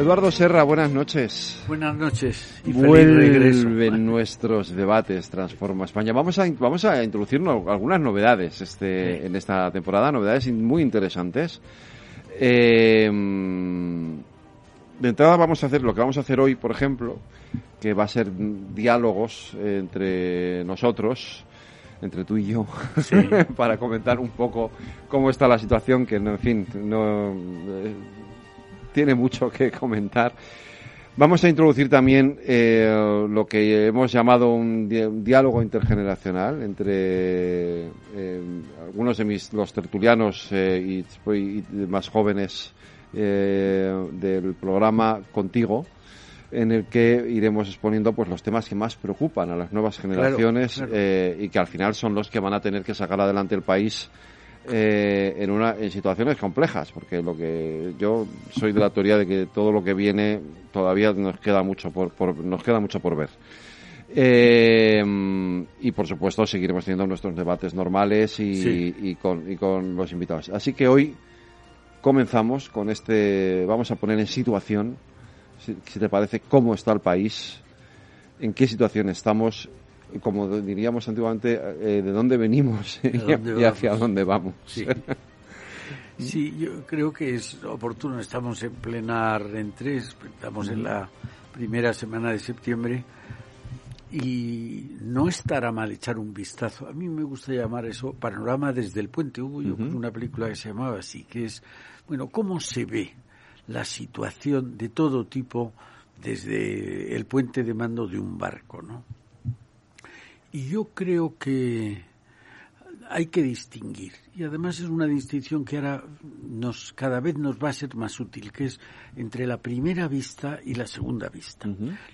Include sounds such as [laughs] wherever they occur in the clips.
Eduardo Serra, buenas noches. Buenas noches y feliz regreso. nuestros debates Transforma España. Vamos a, vamos a introducir algunas novedades este, en esta temporada, novedades muy interesantes. Eh, de entrada vamos a hacer lo que vamos a hacer hoy, por ejemplo, que va a ser diálogos entre nosotros, entre tú y yo, [laughs] para comentar un poco cómo está la situación, que en fin, no... Eh, tiene mucho que comentar. Vamos a introducir también eh, lo que hemos llamado un, diálogo intergeneracional entre eh, algunos de mis, los tertulianos eh, y, más jóvenes del programa Contigo, en el que iremos exponiendo pues los temas que más preocupan a las nuevas generaciones y que al final son los que van a tener que sacar adelante el país eh, en, una, en situaciones complejas, porque lo que yo soy de la teoría de que todo lo que viene todavía nos queda mucho por, nos queda mucho por ver. Eh, y por supuesto seguiremos teniendo nuestros debates normales y, y, con, y con los invitados. Así que hoy comenzamos con este, vamos a poner en situación, si, si te parece, cómo está el país, en qué situación estamos como diríamos antiguamente, eh, de dónde venimos [laughs] y, hacia dónde vamos. [laughs] Sí. yo creo que es oportuno. Estamos en plena rentrée, estamos en la primera semana de septiembre y no estará mal echar un vistazo. A mí me gusta llamar eso panorama desde el puente. Hubo yo una película que se llamaba así, que es, bueno, cómo se ve la situación de todo tipo desde el puente de mando de un barco, ¿no? Y yo creo que hay que distinguir. Y además es una distinción que ahora nos, cada vez nos va a ser más útil, que es entre la primera vista y la segunda vista.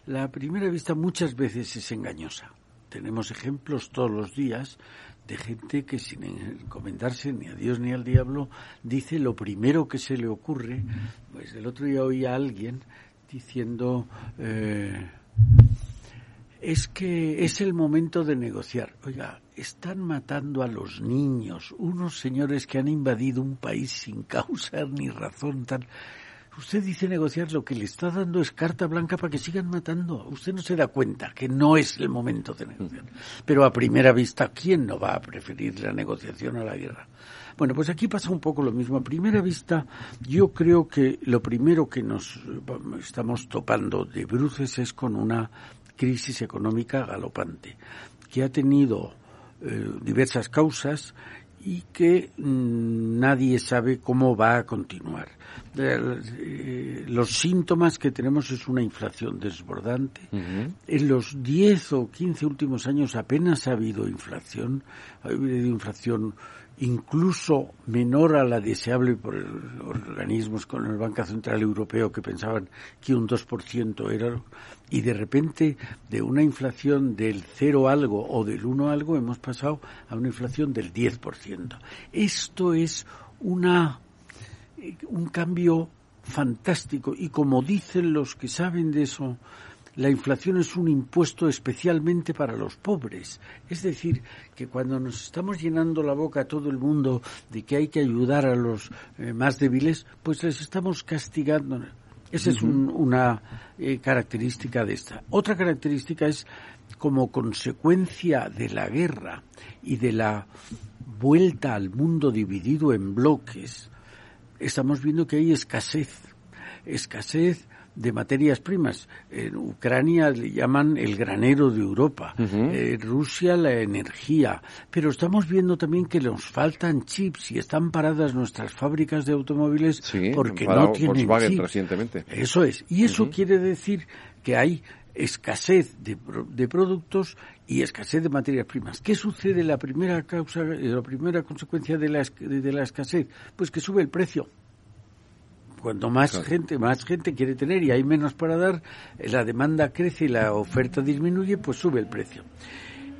La primera vista muchas veces es engañosa. Tenemos ejemplos todos los días de gente que sin encomendarse ni a Dios ni al diablo dice lo primero que se le ocurre. Pues el otro día oí a alguien diciendo eh, es que es el momento de negociar. Oiga, están matando a los niños, unos señores que han invadido un país sin causa ni razón tal. Usted dice negociar, lo que le está dando es carta blanca para que sigan matando. Usted no se da cuenta que no es el momento de negociar. Pero a primera vista, ¿quién no va a preferir la negociación a la guerra? Bueno, pues aquí pasa un poco lo mismo. A primera vista, yo creo que lo primero que nos estamos topando de bruces es con una crisis económica galopante, que ha tenido eh, diversas causas y que mm, nadie sabe cómo va a continuar. Eh, los síntomas que tenemos es una inflación desbordante. En los 10 o 15 últimos años apenas ha habido inflación. Ha habido inflación incluso menor a la deseable por organismos con el Banco Central Europeo que pensaban que un 2% era y de repente de una inflación del cero algo o del uno algo hemos pasado a una inflación del 10%. Esto es una un cambio fantástico y como dicen los que saben de eso la inflación es un impuesto especialmente para los pobres. Es decir, que cuando nos estamos llenando la boca a todo el mundo de que hay que ayudar a los eh, más débiles, pues les estamos castigando. Esa es una eh, característica de esta. Otra característica es como consecuencia de la guerra y de la vuelta al mundo dividido en bloques, estamos viendo que hay escasez. Escasez de materias primas. En Ucrania le llaman el granero de Europa, en Rusia la energía, pero estamos viendo también que nos faltan chips y están paradas nuestras fábricas de automóviles porque no tienen chips. recientemente. Eso es, y eso quiere decir que hay escasez de, de, productos y escasez de materias primas. ¿Qué sucede la primera causa, la primera consecuencia de la, de la escasez? Pues que sube el precio Cuanto más gente, más gente quiere tener y hay menos para dar, eh, la demanda crece y la oferta disminuye, pues sube el precio.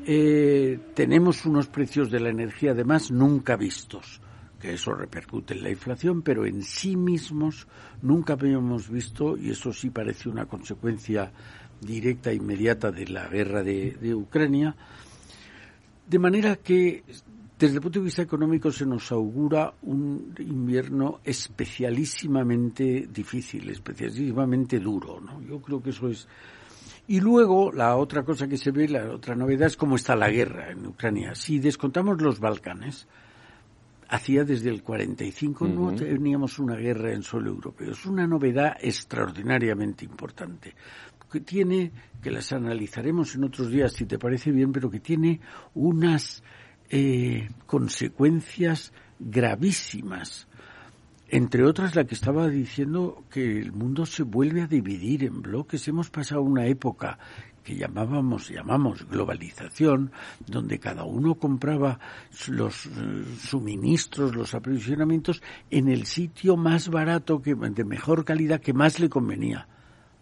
Eh, tenemos unos precios de la energía además nunca vistos, que eso repercute en la inflación, pero en sí mismos nunca habíamos visto, y eso sí parece una consecuencia directa e inmediata de la guerra de Ucrania, de manera que desde el punto de vista económico se nos augura un invierno especialísimamente difícil, especialísimamente duro, ¿no? Yo creo que eso es. Y luego la otra cosa que se ve, la otra novedad es cómo está la guerra en Ucrania. Si descontamos los Balcanes, hacía desde el 45 no teníamos una guerra en suelo europeo. Es una novedad extraordinariamente importante que tiene, que las analizaremos en otros días si te parece bien, pero que tiene unas eh, consecuencias gravísimas. Entre otras, la que estaba diciendo que el mundo se vuelve a dividir en bloques. Hemos pasado una época que llamábamos, llamamos globalización, donde cada uno compraba los eh, suministros, los aprovisionamientos en el sitio más barato, que, de mejor calidad, que más le convenía.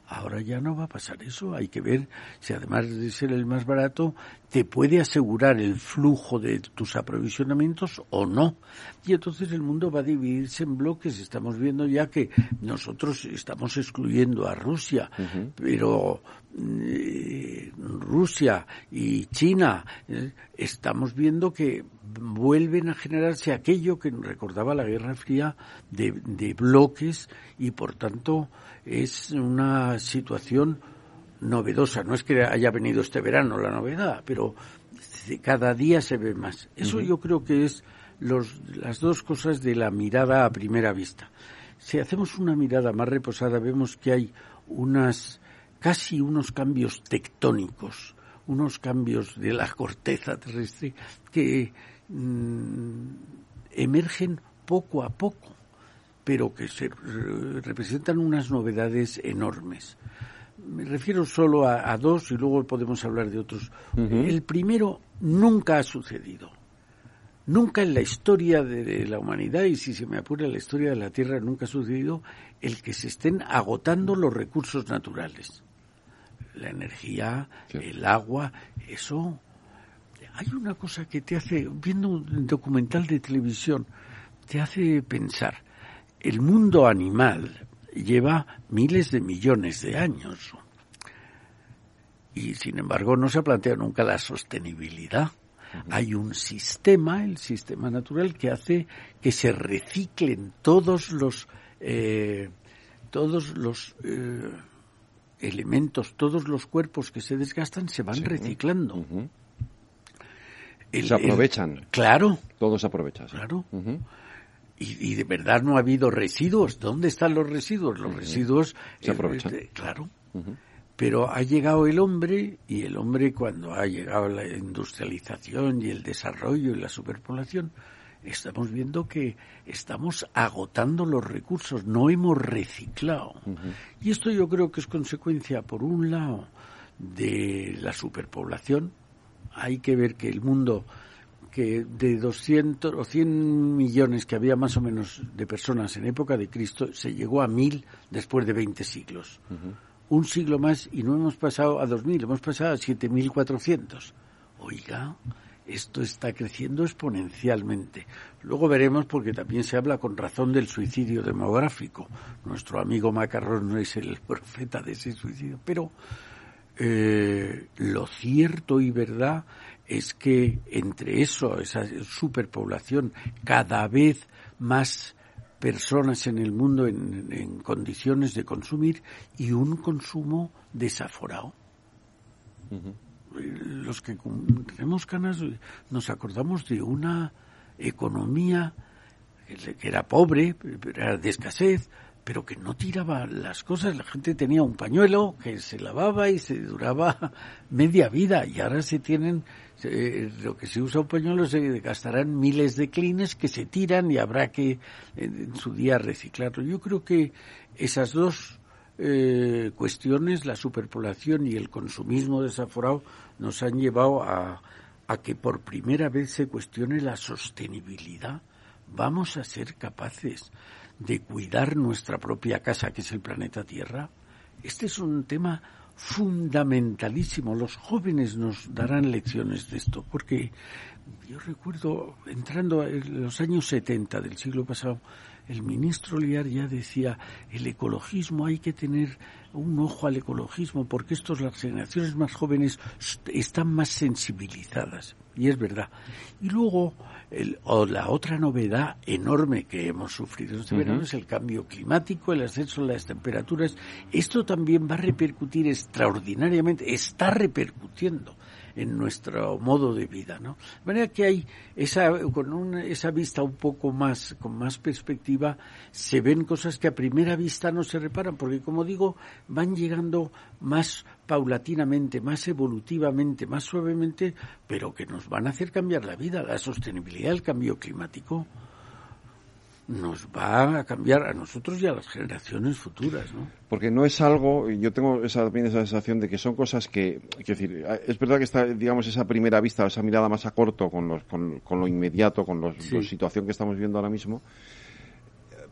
Ahora ya no va a pasar eso. Hay que ver si además de ser el más barato, te puede asegurar el flujo de tus aprovisionamientos o no. Y entonces el mundo va a dividirse en bloques. Estamos viendo ya que nosotros estamos excluyendo a Rusia, pero eh, Rusia y China eh, estamos viendo que vuelven a generarse aquello que recordaba la Guerra Fría de, de bloques y por tanto es una situación novedosa. No es que haya venido este verano la novedad, pero cada día se ve más. Eso yo creo que es los, las dos cosas de la mirada a primera vista. Si hacemos una mirada más reposada, vemos que hay unas, casi unos cambios tectónicos, unos cambios de la corteza terrestre que mm, emergen poco a poco pero que se representan unas novedades enormes. Me refiero solo a, dos y luego podemos hablar de otros. El primero nunca ha sucedido. Nunca en la historia de, la humanidad, y si se me apura la historia de la Tierra, nunca ha sucedido el que se estén agotando los recursos naturales. La energía, el agua, eso. Hay una cosa que te hace, viendo un documental de televisión, te hace pensar el mundo animal lleva miles de millones de años y sin embargo no se ha planteado nunca la sostenibilidad. Hay un sistema, el sistema natural, que hace que se reciclen todos los eh, todos los eh, elementos, todos los cuerpos que se desgastan se van reciclando. Se aprovechan. claro. Todos se aprovechan. Claro y, de verdad no ha habido residuos. ¿Dónde están los residuos? Los residuos se aprovechan. Eh, claro. Pero ha llegado el hombre y el hombre cuando ha llegado la industrialización y el desarrollo y la superpoblación, estamos viendo que estamos agotando los recursos, no hemos reciclado. Y esto yo creo que es consecuencia, por un lado, de la superpoblación. Hay que ver que el mundo que de 200 o 100 millones que había más o menos de personas en época de Cristo, se llegó a mil después de 20 siglos. Un siglo más y no hemos pasado a 2000, hemos pasado a 7400. Oiga, esto está creciendo exponencialmente. Luego veremos porque también se habla con razón del suicidio demográfico. Nuestro amigo Macarrón no es el [laughs] profeta de ese suicidio, pero eh, lo cierto y verdad es que entre eso, esa superpoblación, cada vez más personas en el mundo en, condiciones de consumir y un consumo desaforado. Los que tenemos canas nos acordamos de una economía que era pobre, era de escasez, pero que no tiraba las cosas. La gente tenía un pañuelo que se lavaba y se duraba [laughs] media vida y ahora se tienen lo que se usa un pañuelo se gastarán miles de clines que se tiran y habrá que en, su día reciclarlo. Yo creo que esas dos eh, cuestiones, la superpoblación y el consumismo desaforado, nos han llevado a, a que por primera vez se cuestione la sostenibilidad vamos a ser capaces de cuidar nuestra propia casa, que es el planeta Tierra. Este es un tema fundamentalísimo. Los jóvenes nos darán lecciones de esto, porque yo recuerdo entrando en los años 70 del siglo pasado, el ministro Liar ya decía, el ecologismo hay que tener un ojo al ecologismo porque estos las generaciones más jóvenes están más sensibilizadas y es verdad. Y luego o la otra novedad enorme que hemos sufrido este verano es el cambio climático, el ascenso de las temperaturas. Esto también va a repercutir extraordinariamente, está repercutiendo en nuestro modo de vida, ¿no? De manera que hay esa, con esa vista un poco más, con más perspectiva, se ven cosas que a primera vista no se reparan, porque como digo, van llegando más paulatinamente, más evolutivamente, más suavemente, pero que nos van a hacer cambiar la vida, la sostenibilidad, el cambio climático nos va a cambiar a nosotros y a las generaciones futuras, ¿no? Porque no es algo, yo tengo esa, también esa sensación de que son cosas que, decir, es verdad que está, digamos, esa primera vista, esa mirada más a corto con, los, con, lo inmediato, con la situación que estamos viendo ahora mismo,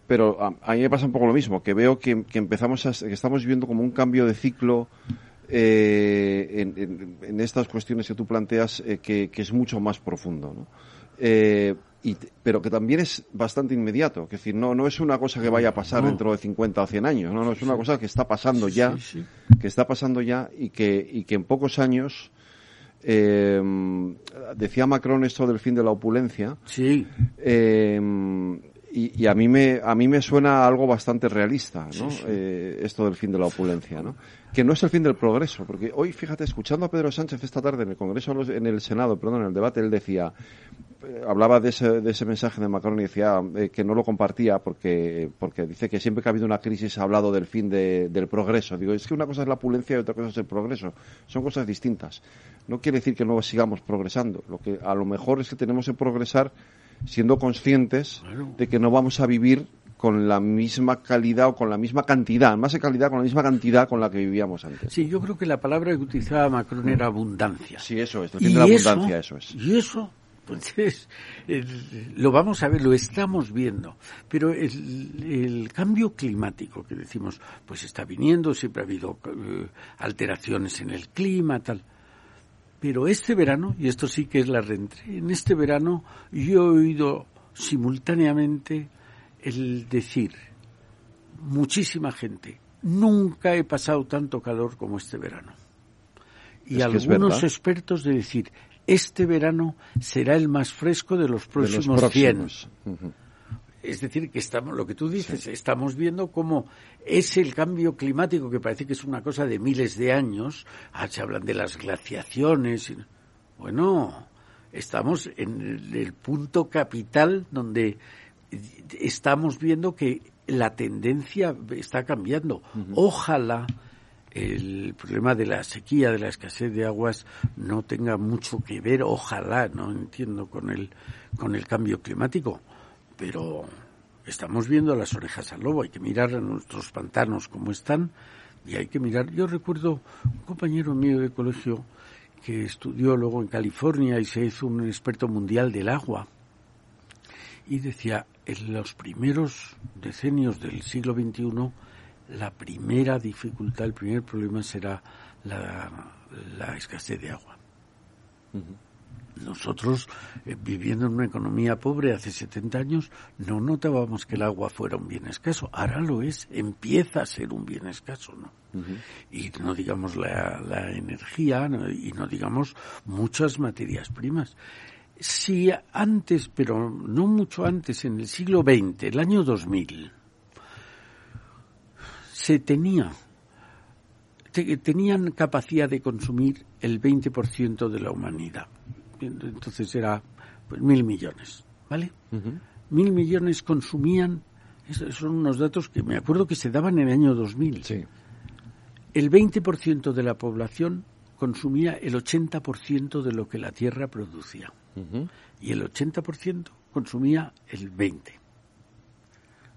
pero a, mí me pasa un poco lo mismo, que veo que, empezamos a, que estamos viviendo como un cambio de ciclo eh, en, estas cuestiones que tú planteas eh, que, es mucho más profundo, ¿no? Eh, pero que también es bastante inmediato. Es decir, no, no es una cosa que vaya a pasar dentro de 50 o 100 años. No, no, es una cosa que está pasando ya, que está pasando ya y que, y que en pocos años, eh, decía Macron esto del fin de la opulencia. Sí. Eh, y, a mí me a mí me suena algo bastante realista ¿no? Eh, esto del fin de la opulencia no que no es el fin del progreso porque hoy fíjate escuchando a Pedro Sánchez esta tarde en el Congreso en el Senado perdón en el debate él decía eh, hablaba de ese, de ese mensaje de Macron y decía eh, que no lo compartía porque porque dice que siempre que ha habido una crisis ha hablado del fin del progreso. Digo es que una cosa es la opulencia y otra cosa es el progreso. Son cosas distintas. No quiere decir que no sigamos progresando. Lo que a lo mejor es que tenemos que progresar siendo conscientes de que no vamos a vivir con la misma calidad o con la misma cantidad, más de calidad, con la misma cantidad con la que vivíamos antes. Sí, yo creo que la palabra que utilizaba Macron era abundancia. Sí, eso es, y la abundancia, eso es. Y eso, pues lo vamos a ver, lo estamos viendo. Pero el, el, cambio climático que decimos, pues está viniendo, siempre ha habido eh, alteraciones en el clima, tal. Pero este verano, y esto sí que es la reentré, en este verano yo he oído simultáneamente el decir, muchísima gente, nunca he pasado tanto calor como este verano. Y algunos expertos de decir, este verano será el más fresco de los próximos, cien. Es decir, que estamos, lo que tú dices, estamos viendo cómo es el cambio climático, que parece que es una cosa de miles de años. Ah, se hablan de las glaciaciones. Bueno, estamos en el, punto capital donde estamos viendo que la tendencia está cambiando. Ojalá el problema de la sequía, de la escasez de aguas, no tenga mucho que ver, ojalá, no entiendo, con el, con el cambio climático pero estamos viendo las orejas al lobo, hay que mirar a nuestros pantanos como están y hay que mirar. Yo recuerdo un compañero mío de colegio que estudió luego en California y se hizo un experto mundial del agua y decía, en los primeros decenios del siglo XXI, la primera dificultad, el primer problema será la, escasez de agua. Nosotros, eh, viviendo en una economía pobre hace 70 años, no notábamos que el agua fuera un bien escaso. Ahora lo es, empieza a ser un bien escaso, ¿no? Y no digamos la, la energía y no digamos muchas materias primas. Si antes, pero no mucho antes, en el siglo XX, el año 2000, se tenía tenían capacidad de consumir el 20% de la humanidad entonces era pues, mil millones, ¿vale? Mil millones consumían, esos son unos datos que me acuerdo que se daban en el año 2000. Sí. El 20% de la población consumía el 80% de lo que la Tierra producía. Y el 80% consumía el 20%.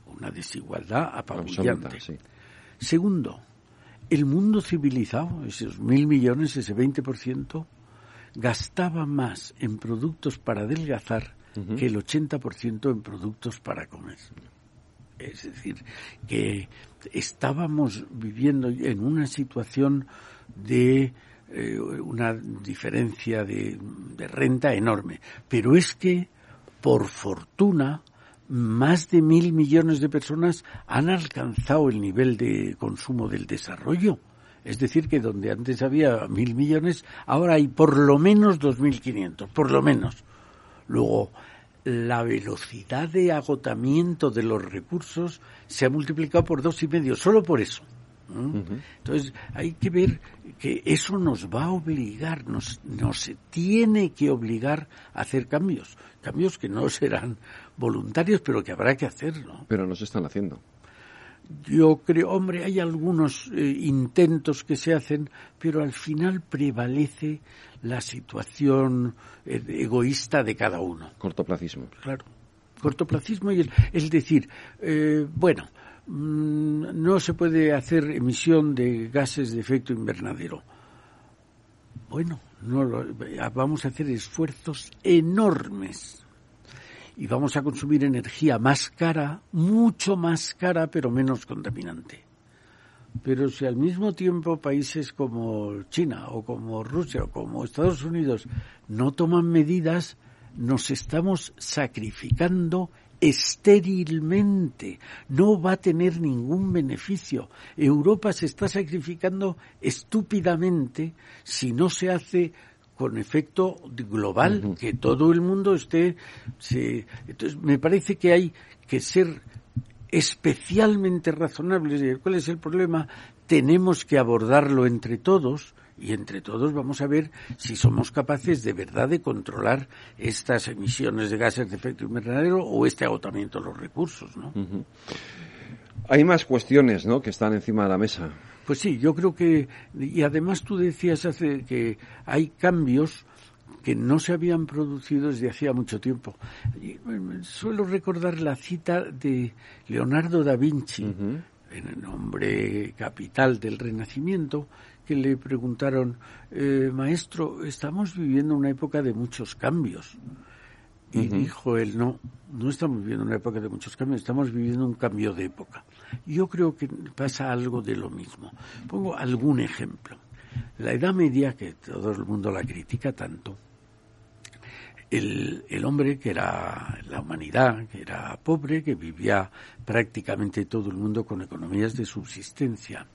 Una desigualdad apabullante. Segundo, el mundo civilizado, esos mil millones, ese 20%, gastaba más en productos para adelgazar que el 80% en productos para comer. Es decir, que estábamos viviendo en una situación de eh, una diferencia de, renta enorme. Pero es que, por fortuna, más de mil millones de personas han alcanzado el nivel de consumo del desarrollo. Es decir, que donde antes había mil millones, ahora hay por lo menos dos mil quinientos, por lo menos. Luego, la velocidad de agotamiento de los recursos se ha multiplicado por dos y medio, solo por eso. Entonces, hay que ver que eso nos va a obligar, nos, nos tiene que obligar a hacer cambios. Cambios que no [laughs] serán voluntarios, pero que habrá que hacerlo. Pero no se están haciendo. Yo creo, hombre, hay algunos eh, intentos que se hacen, pero al final prevalece la situación eh, egoísta de cada uno. Cortoplacismo. Claro. Cortoplacismo y el, es decir, eh, bueno, Mm, no se puede hacer emisión de gases de efecto invernadero. Bueno, no vamos a hacer esfuerzos enormes y vamos a consumir energía más cara, mucho más cara, pero menos contaminante. Pero si al mismo tiempo países como China o como Rusia o como Estados Unidos no toman medidas, nos estamos sacrificando estérilmente, no va a tener ningún beneficio. Europa se está sacrificando estúpidamente si no se hace con efecto global, que todo el mundo esté... Se... Entonces, me parece que hay que ser especialmente razonables. ¿Cuál es el problema? Tenemos que abordarlo entre todos y entre todos vamos a ver si somos capaces de verdad de controlar estas emisiones de gases de efecto invernadero o este agotamiento de los recursos, ¿no? Hay más cuestiones, ¿no?, que están encima de la mesa. Pues sí, yo creo que y además tú decías hace que hay cambios que no se habían producido desde hacía mucho tiempo. Suelo recordar la cita de Leonardo da Vinci, en el nombre capital del Renacimiento, que le preguntaron, eh, maestro, estamos viviendo una época de muchos cambios. Y dijo él, no, no estamos viviendo una época de muchos cambios, estamos viviendo un cambio de época. Yo creo que pasa algo de lo mismo. Pongo algún ejemplo. La Edad Media, que todo el mundo la critica tanto, el, el, hombre que era la humanidad, que era pobre, que vivía prácticamente todo el mundo con economías de subsistencia,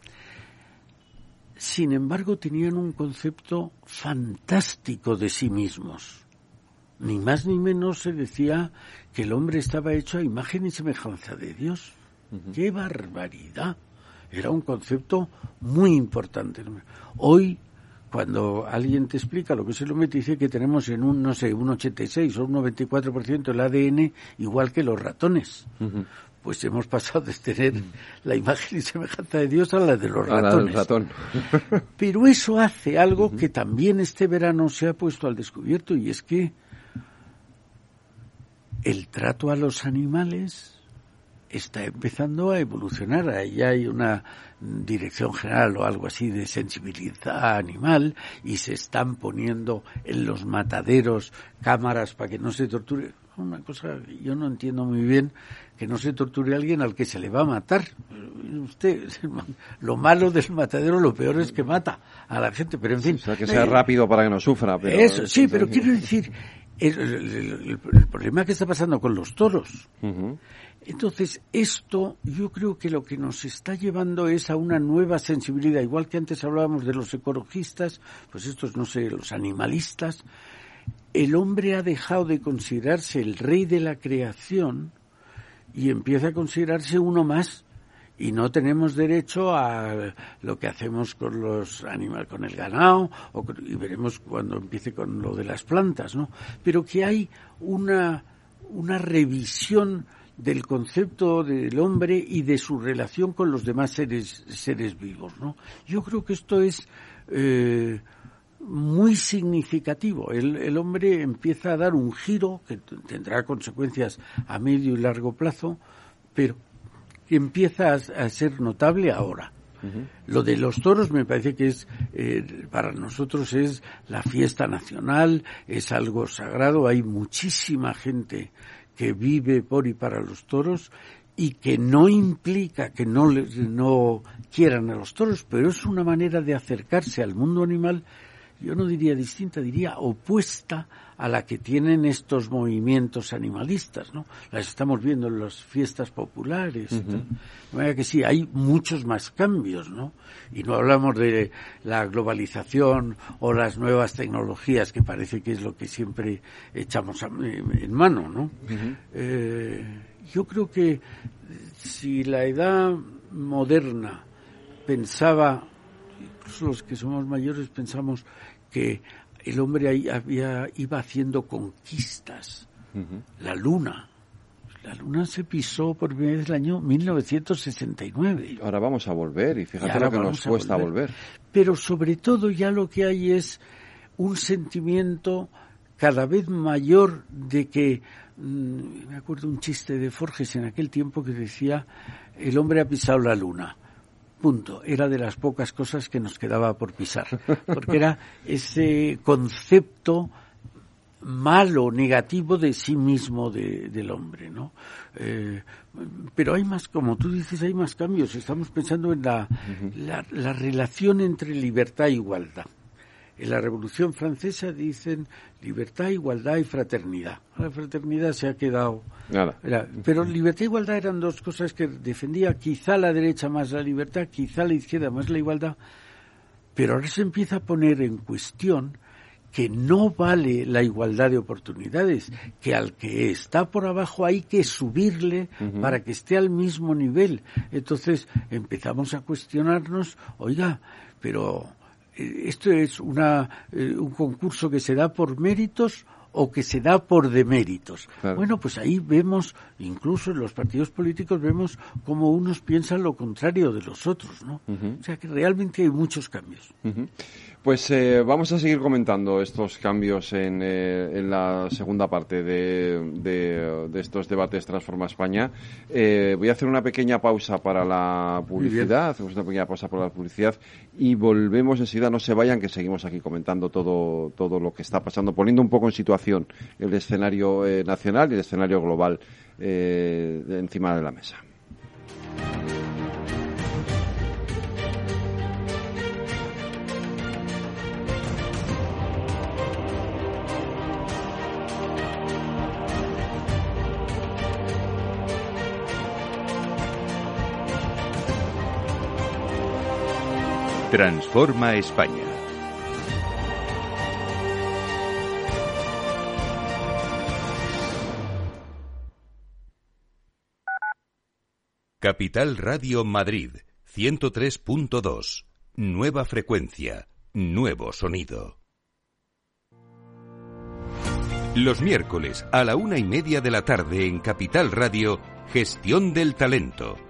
sin embargo, tenían un concepto fantástico de sí mismos. Ni más ni menos se decía que el hombre estaba hecho a imagen y semejanza de Dios. ¡Qué barbaridad! Era un concepto muy importante. Hoy, cuando alguien te explica lo que se lo mete, dice que tenemos en un, no sé, un 86 o un 94% el ADN igual que los ratones pues hemos pasado de tener la imagen y semejanza de Dios a la de los ratones. ratón. [laughs] Pero eso hace algo que también este verano se ha puesto al descubierto y es que el trato a los animales está empezando a evolucionar. Ahí hay una dirección general o algo así de sensibilidad animal y se están poniendo en los mataderos cámaras para que no se torture una cosa yo no entiendo muy bien que no se torture a alguien al que se le va a matar. Usted, [laughs] lo malo del matadero, lo peor es que mata a la gente, pero en fin. O sea, que sea rápido para que no sufra. Pero, eso, sí, pero quiero decir, el, problema que está pasando con los toros. Entonces, esto yo creo que lo que nos está llevando es a una nueva sensibilidad. Igual que antes hablábamos de los ecologistas, pues estos, no sé, los animalistas, el hombre ha dejado de considerarse el rey de la creación y empieza a considerarse uno más y no tenemos derecho a lo que hacemos con los animales, con el ganado, y veremos cuando empiece con lo de las plantas, ¿no? Pero que hay una, una revisión del concepto del hombre y de su relación con los demás seres, seres vivos, ¿no? Yo creo que esto es eh, muy significativo. El, el, hombre empieza a dar un giro que tendrá consecuencias a medio y largo plazo, pero que empieza a, ser notable ahora. Lo de los toros me parece que es, eh, para nosotros es la fiesta nacional, es algo sagrado, hay muchísima gente que vive por y para los toros y que no implica que no, no quieran a los toros, pero es una manera de acercarse al mundo animal, yo no diría distinta, diría opuesta a la que tienen estos movimientos animalistas, ¿no? Las estamos viendo en las fiestas populares. De que sí, hay muchos más cambios, ¿no? Y no hablamos de la globalización o las nuevas tecnologías, que parece que es lo que siempre echamos en mano, ¿no? eh, yo creo que si la edad moderna pensaba, incluso los que somos mayores pensamos que el hombre ahí había, iba haciendo conquistas. La luna. La luna se pisó por primera vez el año 1969. Ahora vamos a volver y fíjate lo que nos cuesta volver. Pero sobre todo ya lo que hay es un sentimiento cada vez mayor de que mm, me acuerdo un chiste de Forges en aquel tiempo que decía el hombre ha pisado la luna punto. Era de las pocas cosas que nos quedaba por pisar, porque era ese concepto malo, negativo de sí mismo del hombre, ¿no? Eh, pero hay más, como tú dices, hay más cambios. Estamos pensando en la, la relación entre libertad e igualdad. En la Revolución Francesa dicen libertad, igualdad y fraternidad. La fraternidad se ha quedado. Nada. pero libertad e igualdad eran dos cosas que defendía quizá la derecha más la libertad, quizá la izquierda más la igualdad. Pero ahora se empieza a poner en cuestión que no vale la igualdad de oportunidades, que al que está por abajo hay que subirle para que esté al mismo nivel. Entonces empezamos a cuestionarnos, oiga, pero esto es una, eh, un concurso que se da por méritos o que se da por deméritos. Bueno, pues ahí vemos, incluso en los partidos políticos, vemos cómo unos piensan lo contrario de los otros, ¿no? O sea que realmente hay muchos cambios. Pues eh, vamos a seguir comentando estos cambios en, eh, en la segunda parte de, de, estos debates Transforma España. Eh, voy a hacer una pequeña pausa para la publicidad, hacemos una pequeña pausa para la publicidad y volvemos enseguida. No se vayan, que seguimos aquí comentando todo, todo lo que está pasando, poniendo un poco en situación el escenario nacional y el escenario global encima de la mesa. Transforma España. Capital Radio Madrid, 103.2. Nueva frecuencia, nuevo sonido. Los miércoles a la una y media de la tarde en Capital Radio, Gestión del Talento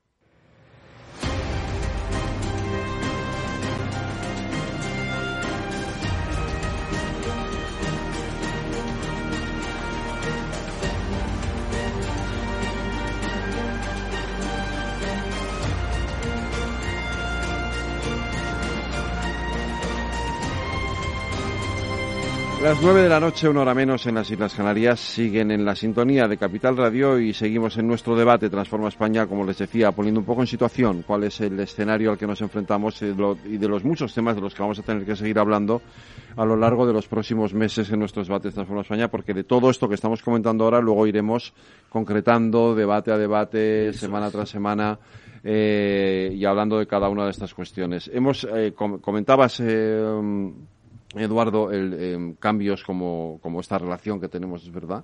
Las nueve de la noche, una hora menos en las Islas Canarias, siguen en la sintonía de Capital Radio y seguimos en nuestro debate Transforma España, como les decía, poniendo un poco en situación cuál es el escenario al que nos enfrentamos y de los muchos temas de los que vamos a tener que seguir hablando a lo largo de los próximos meses en nuestros debates Transforma España, porque de todo esto que estamos comentando ahora luego iremos concretando debate a debate, semana tras semana. Eh, y hablando de cada una de estas cuestiones. Hemos, eh, comentabas, eh, Eduardo, el, em, cambios como, como, esta relación que tenemos, es verdad,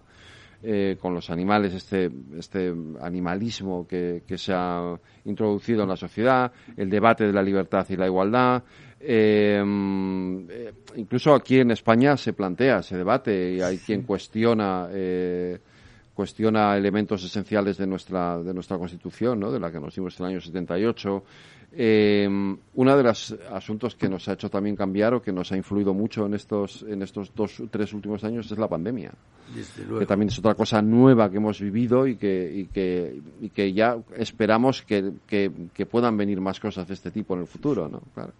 eh, con los animales, este, este animalismo que, que, se ha introducido en la sociedad, el debate de la libertad y la igualdad. Em, eh, incluso aquí en España se plantea ese debate y hay quien cuestiona eh, cuestiona elementos esenciales de nuestra de nuestra Constitución, ¿no? de la que nos dimos en el año 78 eh, uno de los asuntos que nos ha hecho también cambiar o que nos ha influido mucho en estos, en estos dos, tres últimos años es la pandemia. Que también es otra cosa nueva que hemos vivido y que, y que, y que ya esperamos que, que, puedan venir más cosas de este tipo en el futuro, ¿no? Claro.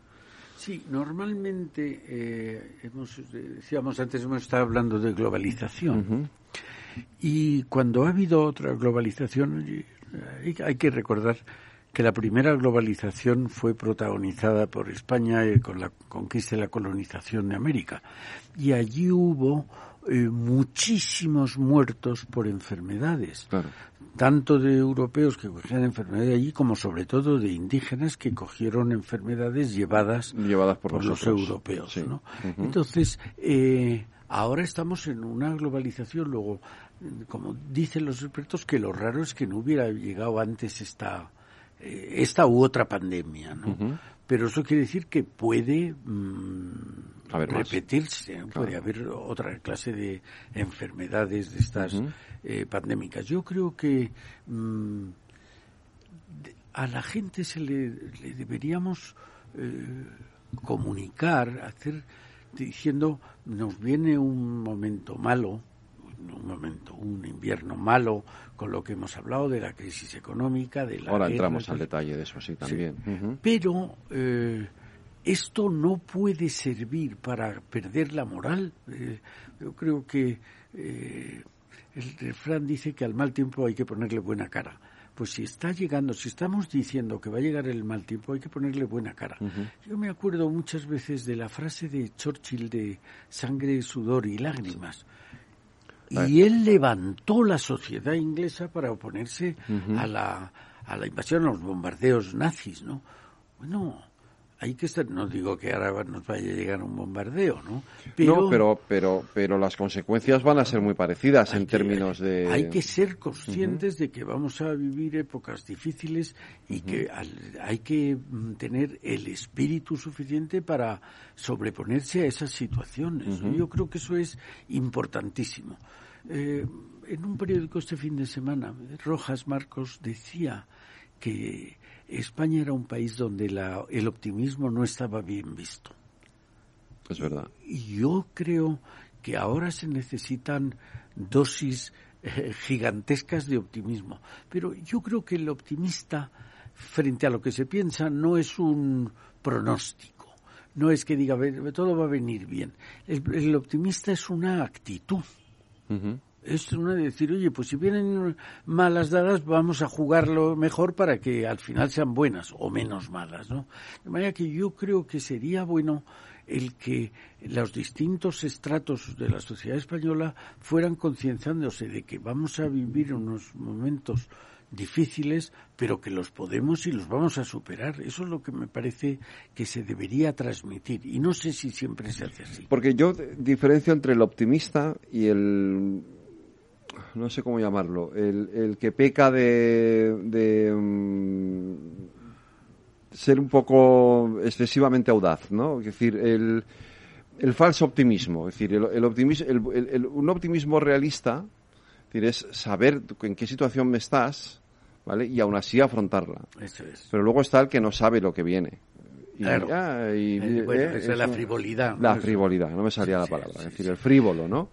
Sí, normalmente, eh, hemos, decíamos antes, hemos estado hablando de globalización. Y cuando ha habido otra globalización, hay que recordar que la primera globalización fue protagonizada por España eh, con la conquista y la colonización de América. Y allí hubo eh, muchísimos muertos por enfermedades. Tanto de europeos que cogían enfermedades allí como sobre todo de indígenas que cogieron enfermedades llevadas, llevadas por, los europeos. Entonces, eh, ahora estamos en una globalización, luego, como dicen los expertos, que lo raro es que no hubiera llegado antes esta eh, esta u otra pandemia, ¿no? Pero eso quiere decir que puede repetirse, puede haber otra clase de enfermedades de estas eh, pandémicas. Yo creo que mm, a la gente se le, deberíamos eh, comunicar, hacer diciendo nos viene un momento malo, un momento, un invierno malo, con lo que hemos hablado de la crisis económica, de la Ahora entramos al detalle de eso, sí, también. Pero eh, esto no puede servir para perder la moral. Eh, yo creo que eh, el refrán dice que al mal tiempo hay que ponerle buena cara. Pues si está llegando, si estamos diciendo que va a llegar el mal tiempo, hay que ponerle buena cara. Yo me acuerdo muchas veces de la frase de Churchill de sangre, sudor y lágrimas. Y él levantó la sociedad inglesa para oponerse a, la, a la invasión, a los bombardeos nazis, ¿no? Bueno, hay que estar, no digo que ahora nos vaya a llegar un bombardeo, ¿no? Pero, no, pero, pero, pero las consecuencias van a ser muy parecidas en términos de... Hay que ser conscientes de que vamos a vivir épocas difíciles y que hay que mm, tener el espíritu suficiente para sobreponerse a esas situaciones. Yo creo que eso es importantísimo. Eh, en un periódico este fin de semana, Rojas Marcos decía que España era un país donde el optimismo no estaba bien visto. Es verdad. Y yo creo que ahora se necesitan dosis eh, gigantescas de optimismo. Pero yo creo que el optimista, frente a lo que se piensa, no es un pronóstico. No es que diga, todo va a venir bien. el optimista es una actitud. Es una de decir, oye, pues si vienen malas dadas, vamos a jugarlo mejor para que al final sean buenas o menos malas, ¿no? De manera que yo creo que sería bueno el que los distintos estratos de la sociedad española fueran concienciándose de que vamos a vivir unos momentos difíciles, pero que los podemos y los vamos a superar. Eso es lo que me parece que se debería transmitir. Y no sé si siempre se hace así. Porque yo diferencio entre el optimista y el no sé cómo llamarlo, el, el que peca de, de mm, ser un poco excesivamente audaz, ¿no? Es decir, el, el falso optimismo, es decir, el, el, el, un optimismo realista es, decir, es saber en qué situación me estás, ¿vale? Y aún así afrontarla. Eso es. Pero luego está el que no sabe lo que viene. Y, claro. y, eh, esa es la frivolidad. La frivolidad, no me salía la palabra. es decir, el frívolo, ¿no?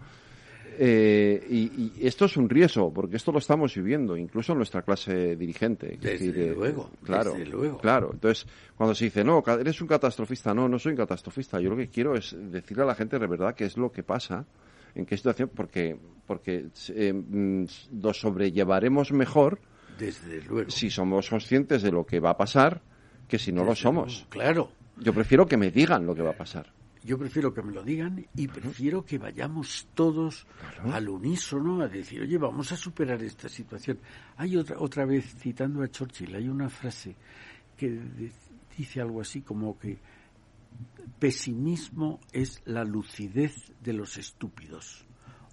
Eh, y, esto es un riesgo, porque esto lo estamos viviendo, incluso en nuestra clase dirigente. Desde luego, claro, desde luego. Claro, entonces, cuando se dice, no, eres un catastrofista, no, no soy un catastrofista. Yo lo que quiero es decirle a la gente de verdad qué es lo que pasa, en qué situación, porque, porque eh, mm, lo sobrellevaremos mejor desde luego. si somos conscientes de lo que va a pasar que si no lo somos. claro. Yo prefiero que me digan lo que va a pasar. Yo prefiero que me lo digan y prefiero que vayamos todos al unísono a decir, oye, vamos a superar esta situación. Hay otra, otra vez, citando a Churchill, hay una frase que dice algo así como que pesimismo es la lucidez de los estúpidos.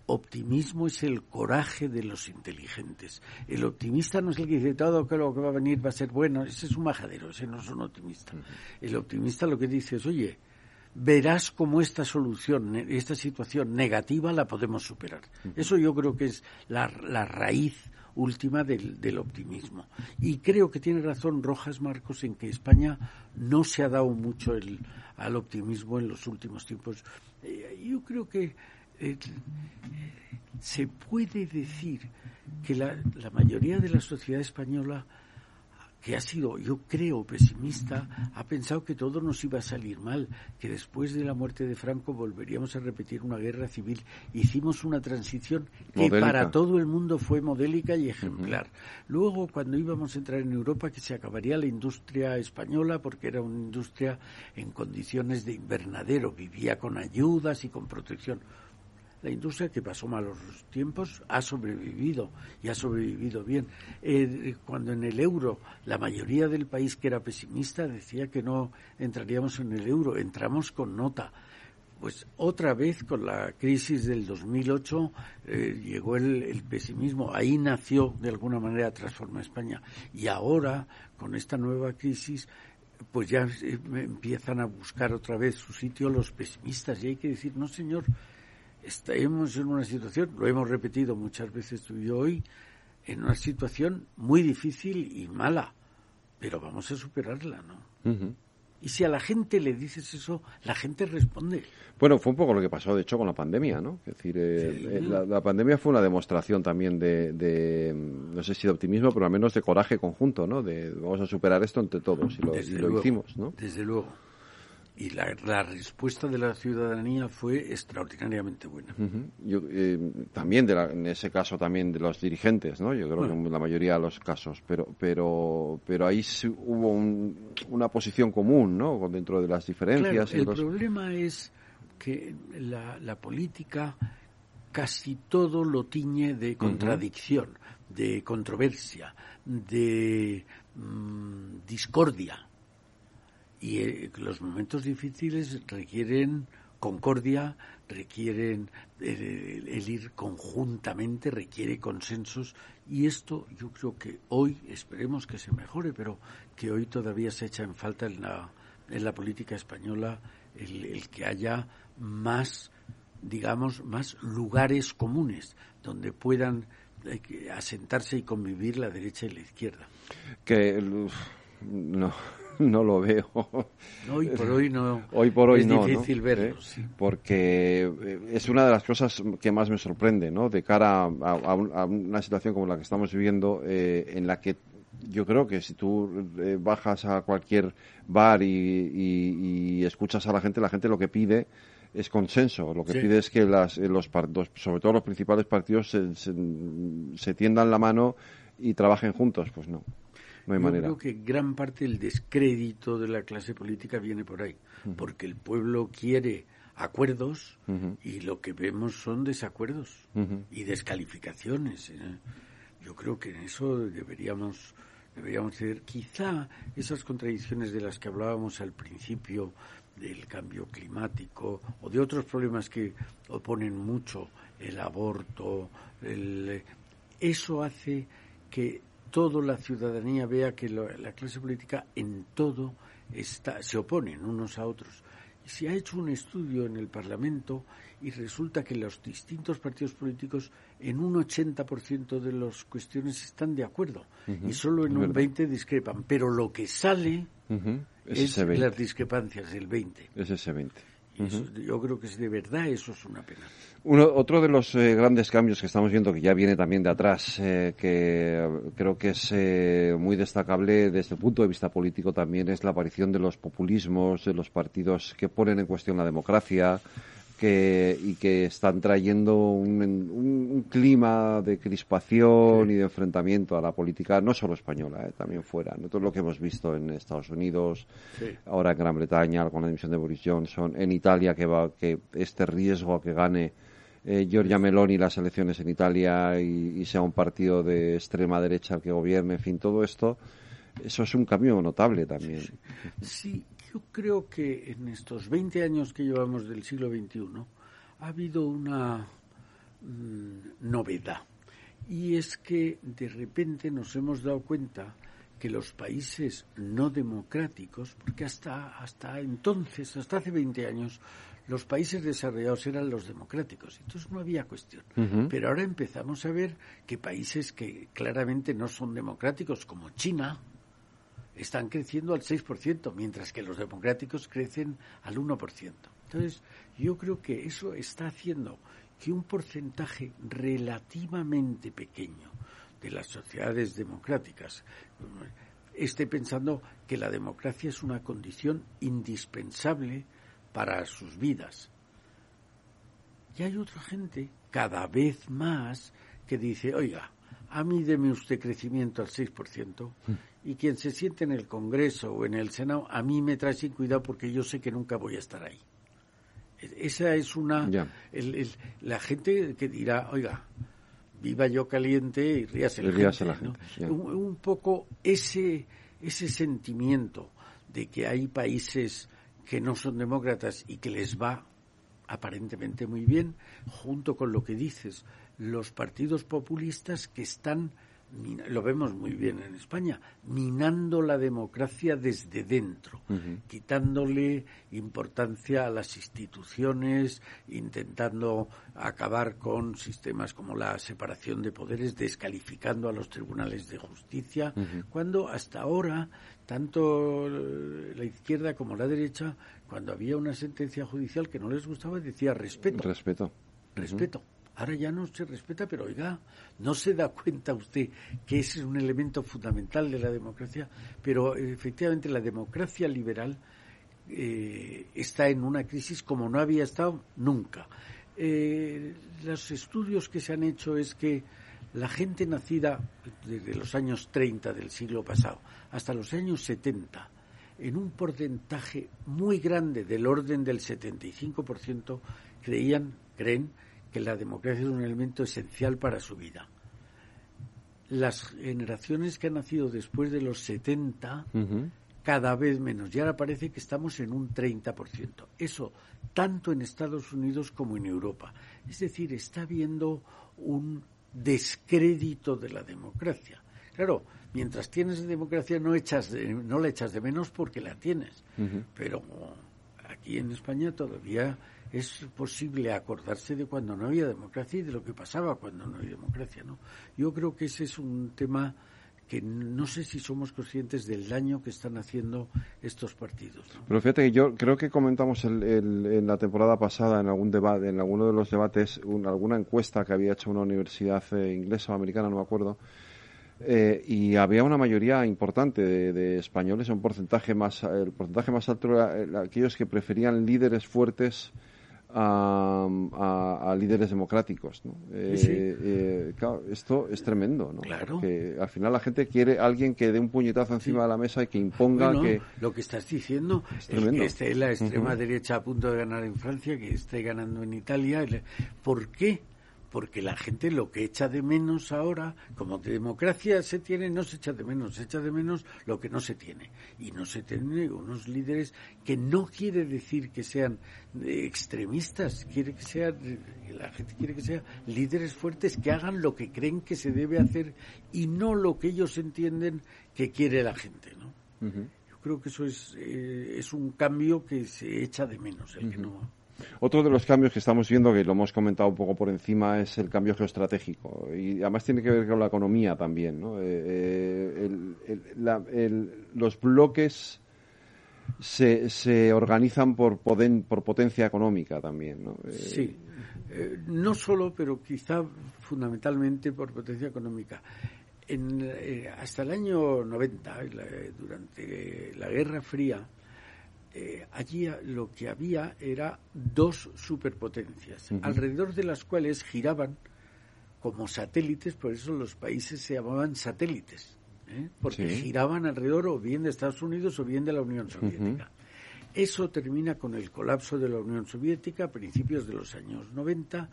Optimismo es el coraje de los inteligentes. El optimista no es el que dice todo que lo que va a venir va a ser bueno. Ese es un majadero, ese no es un optimista. El optimista lo que dice es, oye, verás cómo esta solución, esta situación negativa la podemos superar. Eso yo creo que es la, raíz última del, optimismo. Y creo que tiene razón Rojas Marcos en que España no se ha dado mucho el, al optimismo en los últimos tiempos. Eh, yo creo que eh, se puede decir que la mayoría de la sociedad española que ha sido, yo creo, pesimista, ha pensado que todo nos iba a salir mal, que después de la muerte de Franco volveríamos a repetir una guerra civil. Hicimos una transición que para todo el mundo fue modélica y ejemplar. Luego, cuando íbamos a entrar en Europa, que se acabaría la industria española, porque era una industria en condiciones de invernadero, vivía con ayudas y con protección la industria que pasó malos tiempos ha sobrevivido y ha sobrevivido bien. Eh, cuando en el euro la mayoría del país que era pesimista decía que no entraríamos en el euro, entramos con nota. Pues otra vez con la crisis del 2008 eh, llegó el, pesimismo. Ahí nació de alguna manera Transforma España. Y ahora, con esta nueva crisis, pues ya eh, empiezan a buscar otra vez su sitio los pesimistas. Y hay que decir, no señor, estamos en una situación, lo hemos repetido muchas veces tú y yo hoy, en una situación muy difícil y mala, pero vamos a superarla, ¿no? Y si a la gente le dices eso, la gente responde. Bueno, fue un poco lo que pasó, de hecho, con la pandemia, ¿no? Es decir, eh, eh, la, pandemia fue una demostración también de, no sé si de optimismo, pero al menos de coraje conjunto, ¿no? De vamos a superar esto entre todos y lo, y lo hicimos, ¿no? Desde luego y la, respuesta de la ciudadanía fue extraordinariamente buena. Eh, también de en ese caso también de los dirigentes, ¿no? Yo creo que en la mayoría de los casos, pero pero pero ahí hubo una posición común, ¿no? Dentro de las diferencias. el problema es que la, política casi todo lo tiñe de contradicción, de controversia, de mm, discordia y eh, los momentos difíciles requieren concordia, requieren eh, el, ir conjuntamente, requiere consensos y esto yo creo que hoy esperemos que se mejore, pero que hoy todavía se echa en falta en la, en la política española el, que haya más, digamos, más lugares comunes donde puedan eh, asentarse y convivir la derecha y la izquierda. Que no [laughs] no lo veo. Hoy por hoy no. Hoy por hoy es no. difícil verlo. ¿Eh? Porque eh, es una de las cosas que más me sorprende, ¿no? De cara a, una situación como la que estamos viviendo, eh, en la que yo creo que si tú bajas a cualquier bar y, escuchas a la gente, la gente lo que pide es consenso. Lo que pide es que las, los, sobre todo los principales partidos, se, se tiendan la mano y trabajen juntos. Pues no. No Yo creo que gran parte del descrédito de la clase política viene por ahí, porque el pueblo quiere acuerdos y lo que vemos son desacuerdos y descalificaciones. ¿eh? Yo creo que en eso deberíamos deberíamos tener quizá esas contradicciones de las que hablábamos al principio del cambio climático o de otros problemas que oponen mucho el aborto, el, eso hace que toda la ciudadanía vea que la clase política en todo está, se oponen unos a otros. Y se ha hecho un estudio en el Parlamento y resulta que los distintos partidos políticos en un 80% de las cuestiones están de acuerdo y solo en un 20% discrepan. Pero lo que sale es, las discrepancias, el 20%. Es ese 20%. Yo creo que es de verdad eso es una pena. Uno, otro de los eh, grandes cambios que estamos viendo, que ya viene también de atrás, eh, que creo que es eh, muy destacable desde el punto de vista político también, es la aparición de los populismos, de los partidos que ponen en cuestión la democracia, y que están trayendo un, un, clima de crispación y de enfrentamiento a la política, no solo española, eh, también fuera. ¿no? Todo lo que hemos visto en Estados Unidos, ahora en Gran Bretaña con la dimisión de Boris Johnson, en Italia que va que este riesgo a que gane eh, Giorgia Meloni las elecciones en Italia y, y, sea un partido de extrema derecha el que gobierne, en fin, todo esto, eso es un cambio notable también. Sí, yo creo que en estos 20 años que llevamos del siglo XXI ha habido una mm, novedad. Y es que de repente nos hemos dado cuenta que los países no democráticos, porque hasta, hasta entonces, hasta hace 20 años, los países desarrollados eran los democráticos, entonces no había cuestión. Pero ahora empezamos a ver que países que claramente no son democráticos, como China, están creciendo al 6%, mientras que los democráticos crecen al 1%. Entonces, yo creo que eso está haciendo que un porcentaje relativamente pequeño de las sociedades democráticas esté pensando que la democracia es una condición indispensable para sus vidas. Y hay otra gente, cada vez más, que dice, oiga, a mí deme usted crecimiento al 6% y quien se siente en el Congreso o en el Senado, a mí me trae sin cuidado porque yo sé que nunca voy a estar ahí. E-, esa es una... la gente que dirá, oiga, viva yo caliente y ríase la gente. un, poco ese, ese sentimiento de que hay países que no son demócratas y que les va aparentemente muy bien, junto con lo que dices, los partidos populistas que están lo vemos muy bien en España, minando la democracia desde dentro, quitándole importancia a las instituciones, intentando acabar con sistemas como la separación de poderes, descalificando a los tribunales de justicia, cuando hasta ahora tanto la izquierda como la derecha, cuando había una sentencia judicial que no les gustaba, decía respeto. Respeto. Respeto. Ahora ya no se respeta, pero oiga, no se da cuenta usted que ese es un elemento fundamental de la democracia, pero efectivamente la democracia liberal eh, está en una crisis como no había estado nunca. Eh, los estudios que se han hecho es que la gente nacida desde los años 30 del siglo pasado hasta los años 70, en un porcentaje muy grande del orden del 75%, creían, creen que la democracia es un elemento esencial para su vida. Las generaciones que han nacido después de los 70, cada vez menos. Y ahora parece que estamos en un 30%. Eso tanto en Estados Unidos como en Europa. Es decir, está habiendo un descrédito de la democracia. Claro, mientras tienes democracia no, echas no la echas de menos porque la tienes. Pero aquí en España todavía es posible acordarse de cuando no había democracia y de lo que pasaba cuando no había democracia, ¿no? Yo creo que ese es un tema que no sé si somos conscientes del daño que están haciendo estos partidos. Pero fíjate que yo creo que comentamos en la temporada pasada en algún debate, en alguno de los debates, alguna encuesta que había hecho una universidad eh, inglesa o americana, no me acuerdo, eh, y había una mayoría importante de, españoles, un porcentaje más, el porcentaje más alto era aquellos que preferían líderes fuertes a, líderes democráticos. ¿no? Eh, eh, esto es tremendo. ¿no? Claro. Que al final la gente quiere alguien que dé un puñetazo encima de la mesa y que imponga que. Lo que estás diciendo es, que esté la extrema derecha a punto de ganar en Francia, que esté ganando en Italia. ¿Por qué? Porque la gente lo que echa de menos ahora, como de democracia se tiene, no se echa de menos, se echa de menos lo que no se tiene. Y no se tienen unos líderes que no quiere decir que sean eh, extremistas, quiere que sean, la gente quiere que sean líderes fuertes que hagan lo que creen que se debe hacer y no lo que ellos entienden que quiere la gente, ¿no? Yo creo que eso es, eh, es un cambio que se echa de menos, el que no otro de los cambios que estamos viendo, que lo hemos comentado un poco por encima, es el cambio geoestratégico. Y además tiene que ver con la economía también. ¿no? Eh, eh, los bloques se, se organizan por, potencia económica también, ¿no? Eh, sí, no solo, pero quizá fundamentalmente por potencia económica. En, hasta el año 90, durante la Guerra Fría, allí lo que había era dos superpotencias, alrededor de las cuales giraban como satélites, por eso los países se llamaban satélites ¿eh? porque giraban alrededor o bien de Estados Unidos o bien de la Unión Soviética. Eso termina con el colapso de la Unión Soviética a principios de los años 90